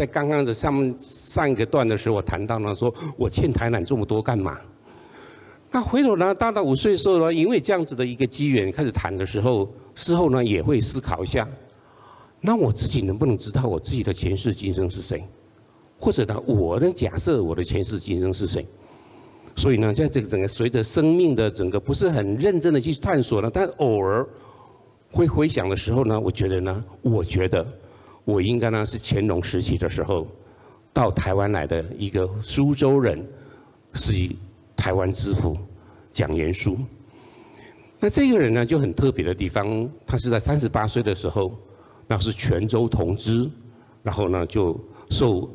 在刚刚的上上一个段的时候，我谈到呢，说我欠台南这么多干嘛？那回头呢，大到五岁的时候呢，因为这样子的一个机缘开始谈的时候，事后呢也会思考一下，那我自己能不能知道我自己的前世今生是谁？或者呢，我能假设我的前世今生是谁？所以呢，在这个整个随着生命的整个不是很认真的去探索呢，但偶尔会回想的时候呢，我觉得呢，我觉得我应该呢是乾隆时期的时候到台湾来的一个苏州人，是以。台湾知府蒋元枢，那这个人呢就很特别的地方，他是在三十八岁的时候，那是泉州同知，然后呢就受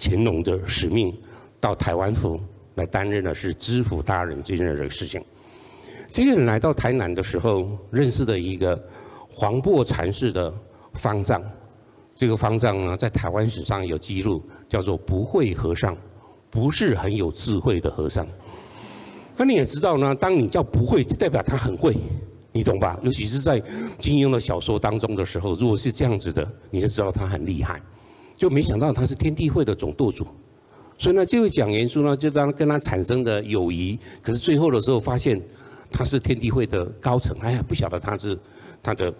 乾隆的使命到台湾府来担任的是知府大人这件事情。这个人来到台南的时候，认识的一个黄檗禅师的方丈，这个方丈呢在台湾史上有记录，叫做不会和尚。不是很有智慧的和尚，那你也知道呢。当你叫不会，代表他很会，你懂吧？尤其是在金庸的小说当中的时候，如果是这样子的，你就知道他很厉害。就没想到他是天地会的总舵主，所以呢，这位蒋元枢呢，就当跟他产生的友谊。可是最后的时候发现他是天地会的高层，哎呀，不晓得他是他的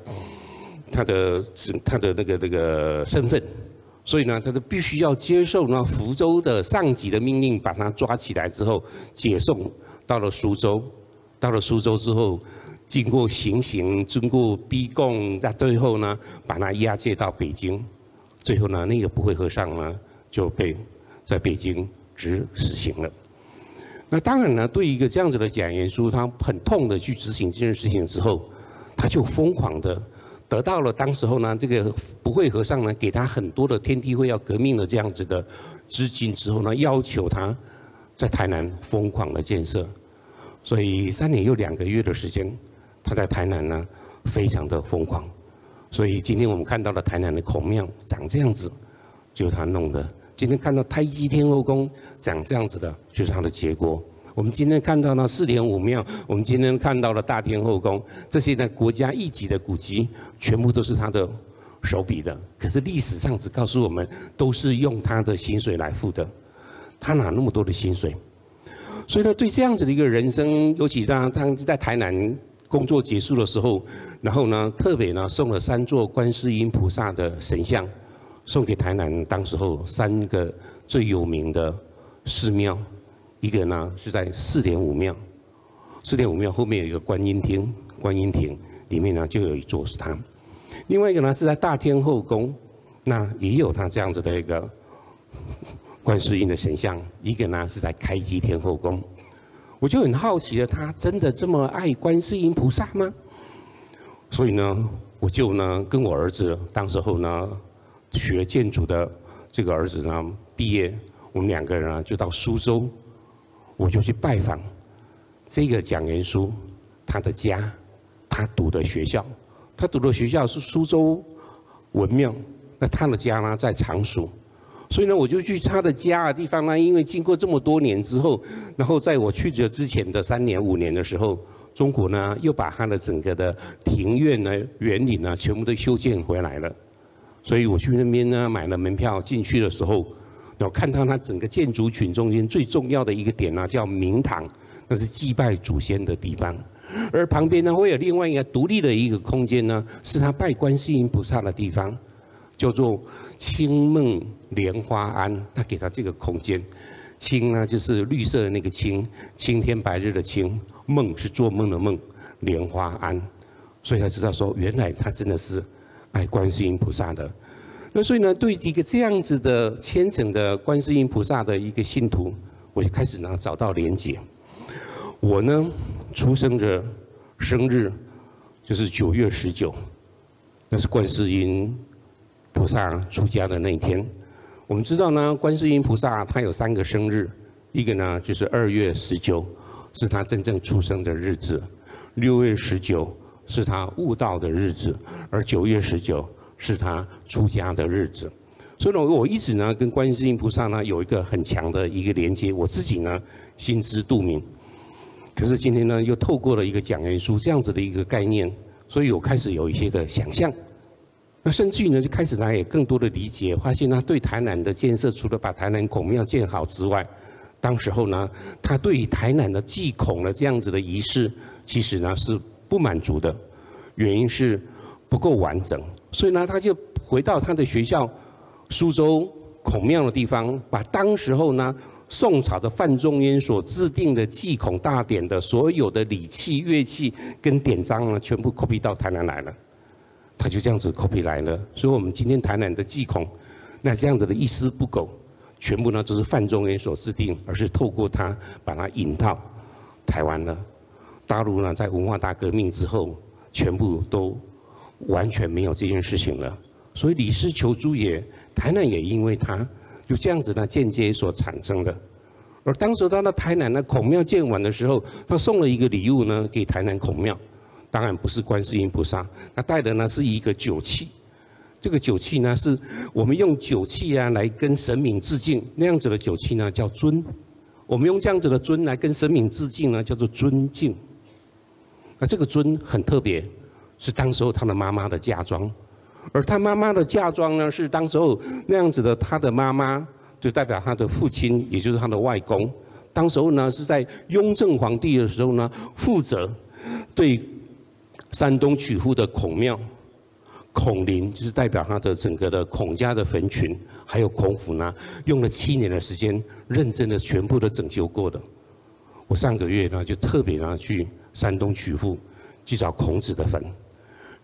他的是他的那个那个身份。所以呢，他就必须要接受呢福州的上级的命令，把他抓起来之后解送到了苏州。到了苏州之后，经过行刑，经过逼供，那最后呢，把他押解到北京。最后呢，那个不会和尚呢就被在北京执死刑了。那当然呢，对一个这样子的蒋元书，他很痛的去执行这件事情之后，他就疯狂的。得到了当时候呢，这个不会和尚呢，给他很多的天地会要革命的这样子的资金之后呢，要求他在台南疯狂的建设，所以三年又两个月的时间，他在台南呢非常的疯狂，所以今天我们看到了台南的孔庙长这样子，就是他弄的；今天看到太极天后宫长这样子的，就是他的结果。我们今天看到了四点五庙，我们今天看到了大天后宫，这些呢国家一级的古迹，全部都是他的手笔的。可是历史上只告诉我们，都是用他的薪水来付的，他哪那么多的薪水？所以呢，对这样子的一个人生，尤其当他在台南工作结束的时候，然后呢，特别呢送了三座观世音菩萨的神像，送给台南当时候三个最有名的寺庙。一个呢是在四点五庙，四点五庙后面有一个观音厅，观音亭里面呢就有一座是他。另外一个呢是在大天后宫，那也有他这样子的一个观世音的神像。一个呢是在开基天后宫，我就很好奇了，他真的这么爱观世音菩萨吗？所以呢，我就呢跟我儿子，当时候呢学建筑的这个儿子呢毕业，我们两个人啊就到苏州。我就去拜访这个蒋元枢，他的家，他读的学校，他读的学校是苏州文庙，那他的家呢在常熟，所以呢我就去他的家的地方呢，因为经过这么多年之后，然后在我去的之前的三年五年的时候，中国呢又把他的整个的庭院呢、园林呢全部都修建回来了，所以我去那边呢买了门票进去的时候。然后看到它整个建筑群中间最重要的一个点呢，叫明堂，那是祭拜祖先的地方。而旁边呢，会有另外一个独立的一个空间呢，是他拜观世音菩萨的地方，叫做青梦莲花庵。他给他这个空间，青呢就是绿色的那个青，青天白日的青，梦是做梦的梦，莲花庵。所以他知道说，原来他真的是爱观世音菩萨的。那所以呢，对一个这样子的虔诚的观世音菩萨的一个信徒，我就开始呢找到连结。我呢出生的生日就是九月十九，那是观世音菩萨出家的那一天。我们知道呢，观世音菩萨他有三个生日，一个呢就是二月十九，是他真正出生的日子；六月十九是他悟道的日子，而九月十九。是他出家的日子，所以呢，我一直呢跟观世音菩萨呢有一个很强的一个连接，我自己呢心知肚明。可是今天呢，又透过了一个讲元枢这样子的一个概念，所以我开始有一些的想象。那甚至于呢，就开始他也更多的理解，发现他对台南的建设，除了把台南孔庙建好之外，当时候呢，他对于台南的祭孔的这样子的仪式，其实呢是不满足的，原因是不够完整，所以呢，他就回到他的学校苏州孔庙的地方，把当时候呢宋朝的范仲淹所制定的祭孔大典的所有的礼器、乐器跟典章呢，全部 copy 到台南来了。他就这样子 copy 来了，所以我们今天台南的祭孔，那这样子的一丝不苟，全部呢都是范仲淹所制定，而是透过他把它引到台湾了。大陆呢，在文化大革命之后，全部都完全没有这件事情了。所以李斯求诸也，台南也因为他就这样子呢间接所产生的。而当时他的台南呢孔庙建完的时候，他送了一个礼物呢给台南孔庙。当然不是观世音菩萨，他带的呢是一个酒器，这个酒器呢是我们用酒器啊来跟神明致敬，那样子的酒器呢叫尊，我们用这样子的尊来跟神明致敬呢叫做尊敬。那这个尊很特别，是当时候他的妈妈的嫁妆，而他妈妈的嫁妆呢是当时候那样子的，他的妈妈就代表他的父亲，也就是他的外公，当时候呢是在雍正皇帝的时候呢负责对。山东曲阜的孔庙，孔林就是代表他的整个的孔家的坟群，还有孔府呢，用了七年的时间，认真的全部都整修过的。我上个月呢就特别呢去山东曲阜去找孔子的坟。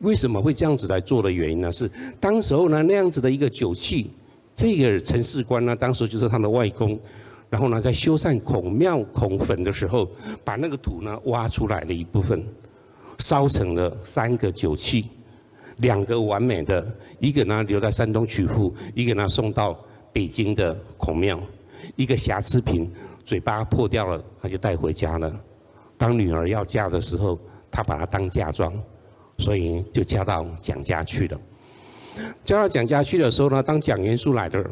为什么会这样子来做的原因呢？是当时候呢那样子的一个酒器，这个陈士官呢当时就是他的外公，然后呢在修缮孔庙孔坟的时候，把那个土呢挖出来的一部分。烧成了三个酒器，两个完美的，一个呢留在山东曲阜，一个呢送到北京的孔庙，一个瑕疵品，嘴巴破掉了，他就带回家了。当女儿要嫁的时候，他把它当嫁妆，所以就嫁到蒋家去了。嫁到蒋家去的时候呢，当蒋元枢来的，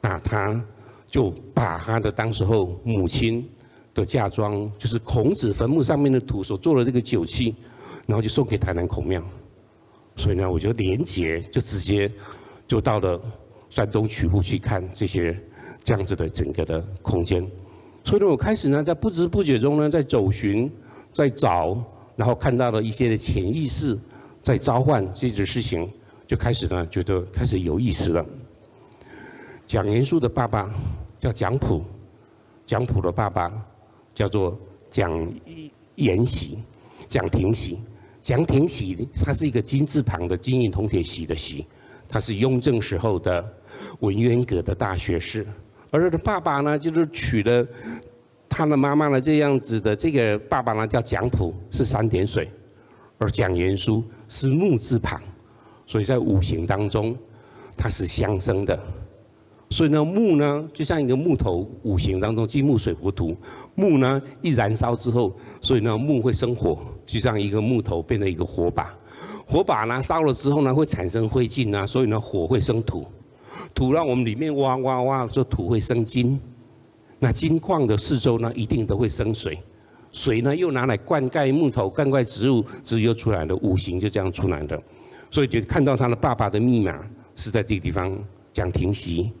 那他就把他的当时候母亲。的嫁妆就是孔子坟墓上面的土所做的这个酒器，然后就送给台南孔庙，所以呢，我就连结就直接就到了山东曲阜去看这些这样子的整个的空间，所以呢，我开始呢在不知不觉中呢在走寻，在找，然后看到了一些的潜意识在召唤这件事情，就开始呢觉得开始有意思了。蒋元枢的爸爸叫蒋溥，蒋溥的爸爸。叫做蒋延禧，蒋廷禧，蒋廷禧，他是一个金字旁的金银铜铁禧的禧，他是雍正时候的文渊阁的大学士，而他的爸爸呢，就是娶了他的妈妈呢这样子的，这个爸爸呢叫蒋溥，是三点水，而蒋元枢是木字旁，所以在五行当中，它是相生的。所以呢，木呢就像一个木头，五行当中金木水火土，木呢一燃烧之后，所以呢木会生火，就像一个木头变成一个火把，火把呢烧了之后呢会产生灰烬啊，所以呢火会生土，土让我们里面挖挖挖，说土会生金，那金矿的四周呢一定都会生水，水呢又拿来灌溉木头，灌溉植物，植物出来的五行就这样出来的，所以就看到他的爸爸的密码是在这个地方，蒋廷禧。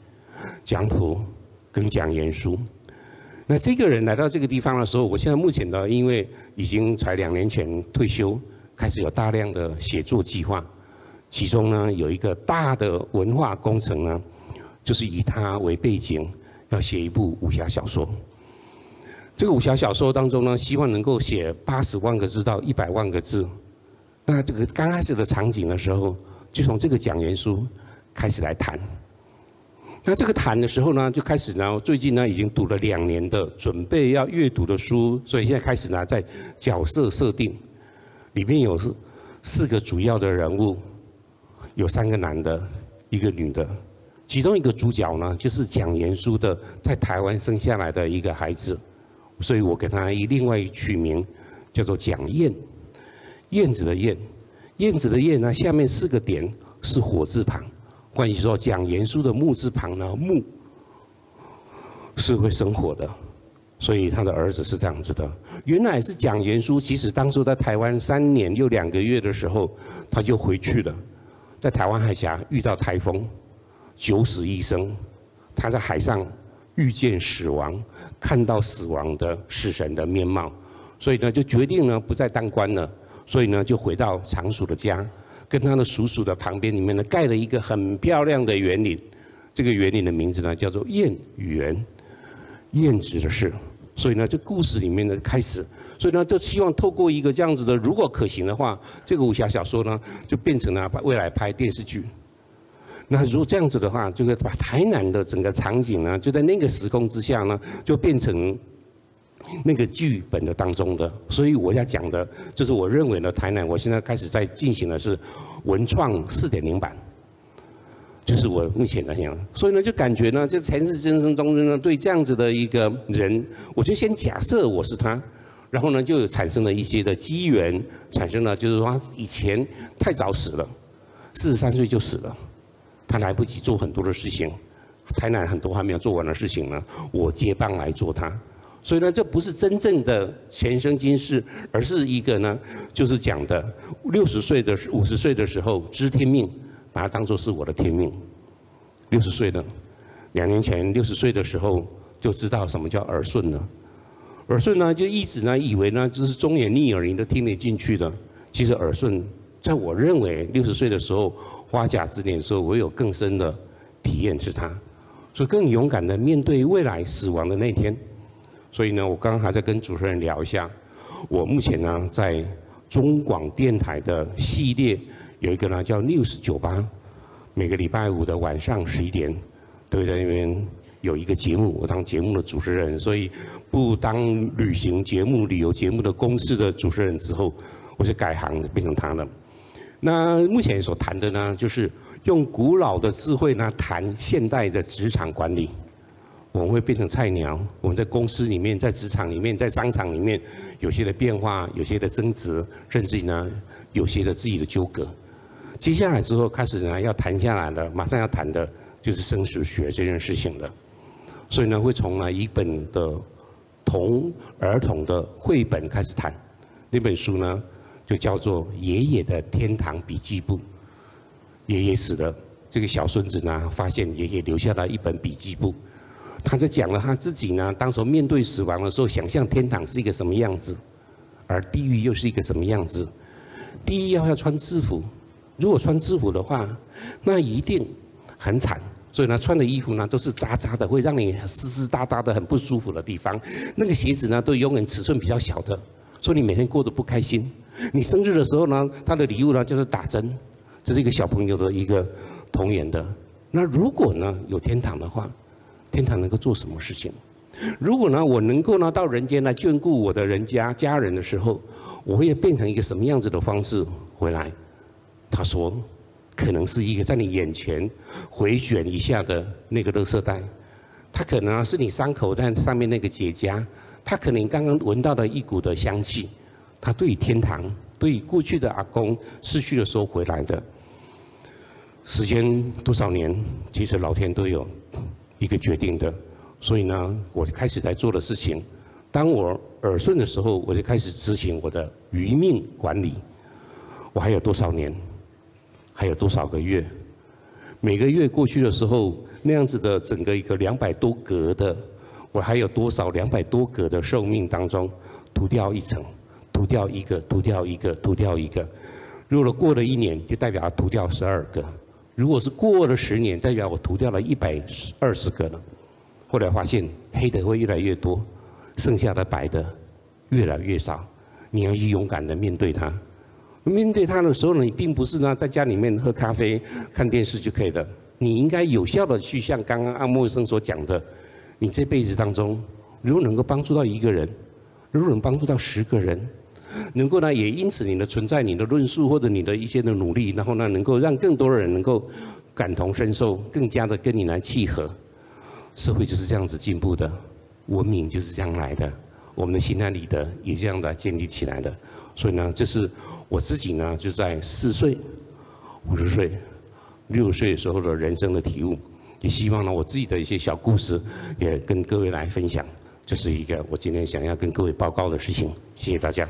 蒋溥跟蒋元书，那这个人来到这个地方的时候，我现在目前呢，因为已经才两年前退休，开始有大量的写作计划，其中呢有一个大的文化工程呢，就是以他为背景，要写一部武侠小说。这个武侠小说当中呢，希望能够写八十万个字到一百万个字。那这个刚开始的场景的时候，就从这个讲元书开始来谈。那这个谈的时候呢，就开始呢，最近呢已经读了两年的准备要阅读的书，所以现在开始呢在角色设定，里面有四四个主要的人物，有三个男的，一个女的，其中一个主角呢就是蒋元枢的在台湾生下来的一个孩子，所以我给他一另外取名叫做蒋燕，燕子的燕，燕子的燕呢下面四个点是火字旁。关于说蒋元枢的木字旁呢，木是会生火的，所以他的儿子是这样子的。原来是蒋元枢，其实当初在台湾三年又两个月的时候，他就回去了。在台湾海峡遇到台风，九死一生，他在海上遇见死亡，看到死亡的死神的面貌，所以呢就决定呢不再当官了，所以呢就回到常熟的家，跟他的叔叔的旁边里面呢盖了一个很漂亮的园林，这个园林的名字呢叫做燕园，燕子的是。所以呢，这故事里面的开始，所以呢，就希望透过一个这样子的，如果可行的话，这个武侠小说呢，就变成了未来拍电视剧。那如果这样子的话，就会把台南的整个场景呢，就在那个时空之下呢，就变成那个剧本的当中的。所以我要讲的，就是我认为呢，台南我现在开始在进行的是文创四点零版。就是我目前来讲，所以呢，就感觉呢，就前世今生中呢，对这样子的一个人，我就先假设我是他，然后呢，就产生了一些的机缘，产生了就是说以前太早死了，四十三岁就死了，他来不及做很多的事情，台南很多还没有做完的事情呢，我接棒来做他，所以呢，这不是真正的前生今世，而是一个呢，就是讲的六十岁的五十岁的时候知天命。把它当作是我的天命。六十岁了，两年前六十岁的时候就知道什么叫耳顺了。耳顺呢，就一直呢以为呢就是忠言逆耳，你都听得进去的。其实耳顺，在我认为六十岁的时候花甲之年的时候，我有更深的体验是他，所以更勇敢的面对未来死亡的那一天。所以呢，我刚刚还在跟主持人聊一下，我目前呢在中广电台的系列。有一个呢叫 News 酒吧，每个礼拜五的晚上十一点，都会在那边有一个节目，我当节目的主持人，所以不当旅行节目、旅游节目的公司的主持人之后，我就改行变成他了。那目前所谈的呢，就是用古老的智慧呢谈现代的职场管理。我们会变成菜鸟，我们在公司里面、在职场里面、在商场里面，有些的变化、有些的争执，甚至呢，有些的自己的纠葛。接下来之后开始呢，要谈下来了，马上要谈的就是生死学这件事情了。所以呢，会从呢一本的童儿童的绘本开始谈。那本书呢，就叫做《爷爷的天堂笔记簿》。爷爷死了，这个小孙子呢，发现爷爷留下了一本笔记簿。他在讲了他自己呢，当时面对死亡的时候，想象天堂是一个什么样子，而地狱又是一个什么样子。地狱要要穿制服。如果穿制服的话，那一定很惨。所以呢，穿的衣服呢都是渣渣的，会让你湿湿哒哒的，很不舒服的地方。那个鞋子呢，都永远尺寸比较小的，所以你每天过得不开心。你生日的时候呢，他的礼物呢就是打针，这是一个小朋友的一个童言的。那如果呢有天堂的话，天堂能够做什么事情？如果呢我能够呢到人间来眷顾我的人家家人的时候，我会变成一个什么样子的方式回来？他说，可能是一个在你眼前回旋一下的那个垃圾袋，它可能是你伤口但上面那个结痂，他可能刚刚闻到了一股的香气，他对天堂，对过去的阿公逝去的时候回来的时间多少年，其实老天都有一个决定的，所以呢，我开始在做的事情，当我耳顺的时候，我就开始执行我的余命管理，我还有多少年？还有多少个月？每个月过去的时候，那样子的整个一个两百多格的，我还有多少两百多格的寿命当中，涂掉一层，涂掉一个，涂掉一个，涂掉一个。如果过了一年，就代表涂掉十二个；如果是过了十年，代表我涂掉了一百二十个了。后来发现黑的会越来越多，剩下的白的越来越少。你要去勇敢的面对它。面对它的时候呢，你并不是呢在家里面喝咖啡、看电视就可以的。你应该有效的去像刚刚阿莫生所讲的，你这辈子当中，如果能够帮助到一个人，如果能帮助到十个人，能够呢也因此你的存在、你的论述或者你的一些的努力，然后呢能够让更多的人能够感同身受，更加的跟你来契合，社会就是这样子进步的，文明就是这样来的，我们的心安理得也这样的建立起来的。所以呢，这是。我自己呢，就在四岁、五十岁、六十岁时候的人生的体悟，也希望呢，我自己的一些小故事，也跟各位来分享。这是一个我今天想要跟各位报告的事情。谢谢大家。